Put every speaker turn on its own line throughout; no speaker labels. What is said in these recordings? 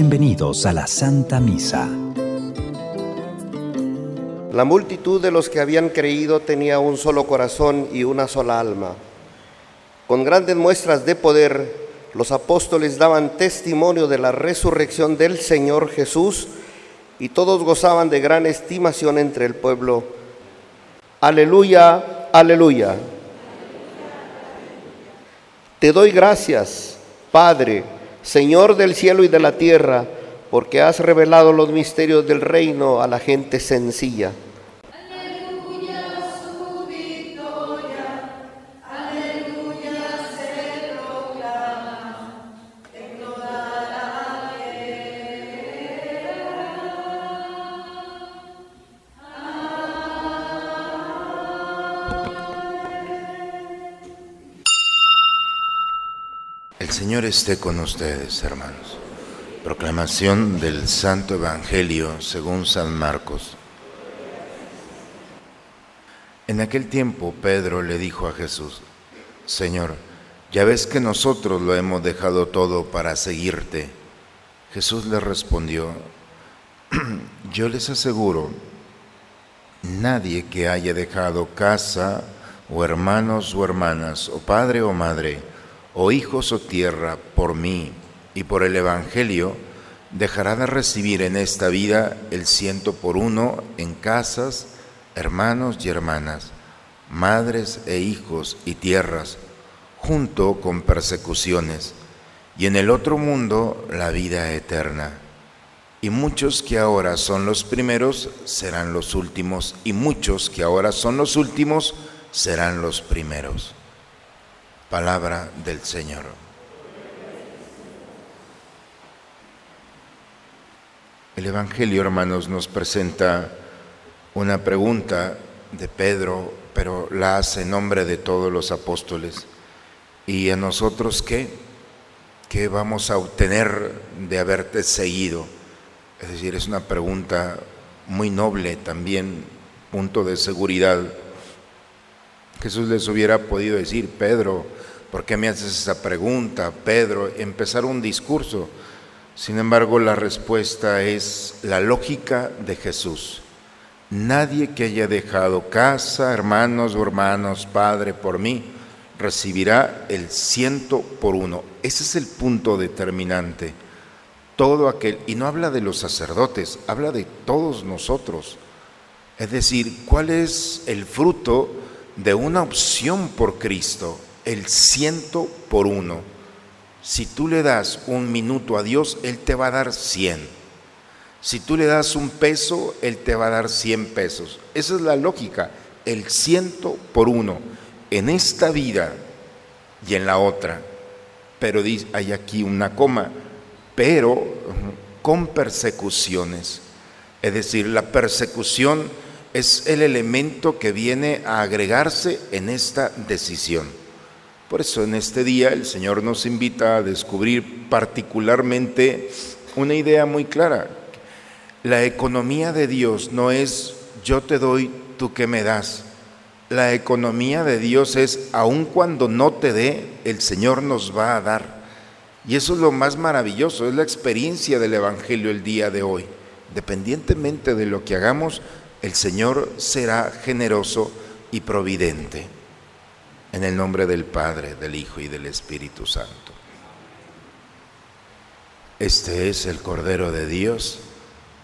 Bienvenidos a la Santa Misa.
La multitud de los que habían creído tenía un solo corazón y una sola alma. Con grandes muestras de poder, los apóstoles daban testimonio de la resurrección del Señor Jesús y todos gozaban de gran estimación entre el pueblo. Aleluya, aleluya. Te doy gracias, Padre Señor del cielo y de la tierra, porque has revelado los misterios del reino a la gente sencilla.
El Señor esté con ustedes, hermanos. Proclamación del Santo Evangelio según San Marcos. En aquel tiempo Pedro le dijo a Jesús, Señor, ya ves que nosotros lo hemos dejado todo para seguirte. Jesús le respondió, yo les aseguro, nadie que haya dejado casa o hermanos o hermanas o padre o madre, o hijos o tierra por mí y por el Evangelio, dejará de recibir en esta vida el ciento por uno en casas, hermanos y hermanas, madres e hijos y tierras, junto con persecuciones, y en el otro mundo la vida eterna. Y muchos que ahora son los primeros serán los últimos, y muchos que ahora son los últimos serán los primeros. Palabra del Señor. El Evangelio, hermanos, nos presenta una pregunta de Pedro, pero la hace en nombre de todos los apóstoles. ¿Y a nosotros qué? ¿Qué vamos a obtener de haberte seguido? Es decir, es una pregunta muy noble también, punto de seguridad. Jesús les hubiera podido decir, Pedro, ¿por qué me haces esa pregunta, Pedro? Empezar un discurso. Sin embargo, la respuesta es la lógica de Jesús. Nadie que haya dejado casa, hermanos o hermanos, padre por mí, recibirá el ciento por uno. Ese es el punto determinante. Todo aquel, y no habla de los sacerdotes, habla de todos nosotros. Es decir, ¿cuál es el fruto de una opción por Cristo? El ciento por uno. Si tú le das un minuto a Dios, Él te va a dar cien. Si tú le das un peso, Él te va a dar cien pesos. Esa es la lógica, el ciento por uno, en esta vida y en la otra. Pero hay aquí una coma, pero con persecuciones. Es decir, la persecución es el elemento que viene a agregarse en esta decisión. Por eso en este día el Señor nos invita a descubrir particularmente una idea muy clara. La economía de Dios no es yo te doy, tú que me das. La economía de Dios es aun cuando no te dé, el Señor nos va a dar. Y eso es lo más maravilloso, es la experiencia del Evangelio el día de hoy. Dependientemente de lo que hagamos, el Señor será generoso y providente. En el nombre del Padre, del Hijo y del Espíritu Santo. Este es el Cordero de Dios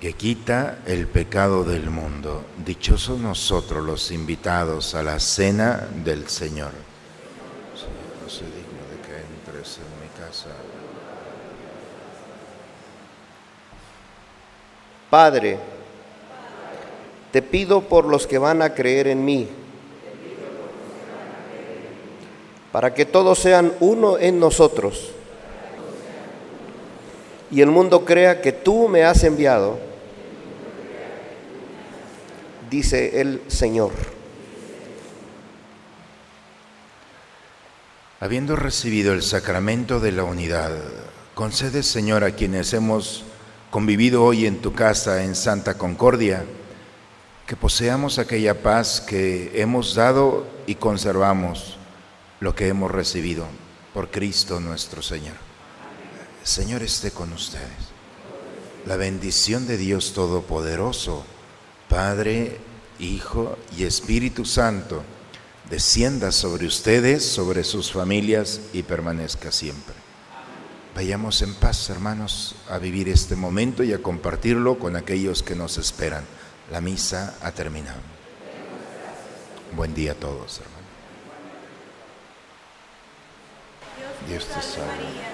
que quita el pecado del mundo. Dichosos nosotros los invitados a la cena del Señor. no soy digno de que entres en mi casa.
Padre, te pido por los que van a creer en mí, para que todos sean uno en nosotros y el mundo crea que tú me has enviado, dice el Señor.
Habiendo recibido el sacramento de la unidad, concede Señor a quienes hemos convivido hoy en tu casa en Santa Concordia, que poseamos aquella paz que hemos dado y conservamos lo que hemos recibido por Cristo nuestro Señor. Señor esté con ustedes.
la bendición de Dios Todopoderoso, Padre, Hijo y Espíritu Santo, descienda sobre ustedes, sobre sus familias y permanezca siempre. Vayamos en paz, hermanos, a vivir este momento y a compartirlo con aquellos que nos esperan. La misa ha terminado. Buen día a todos, hermanos. Dios te salve.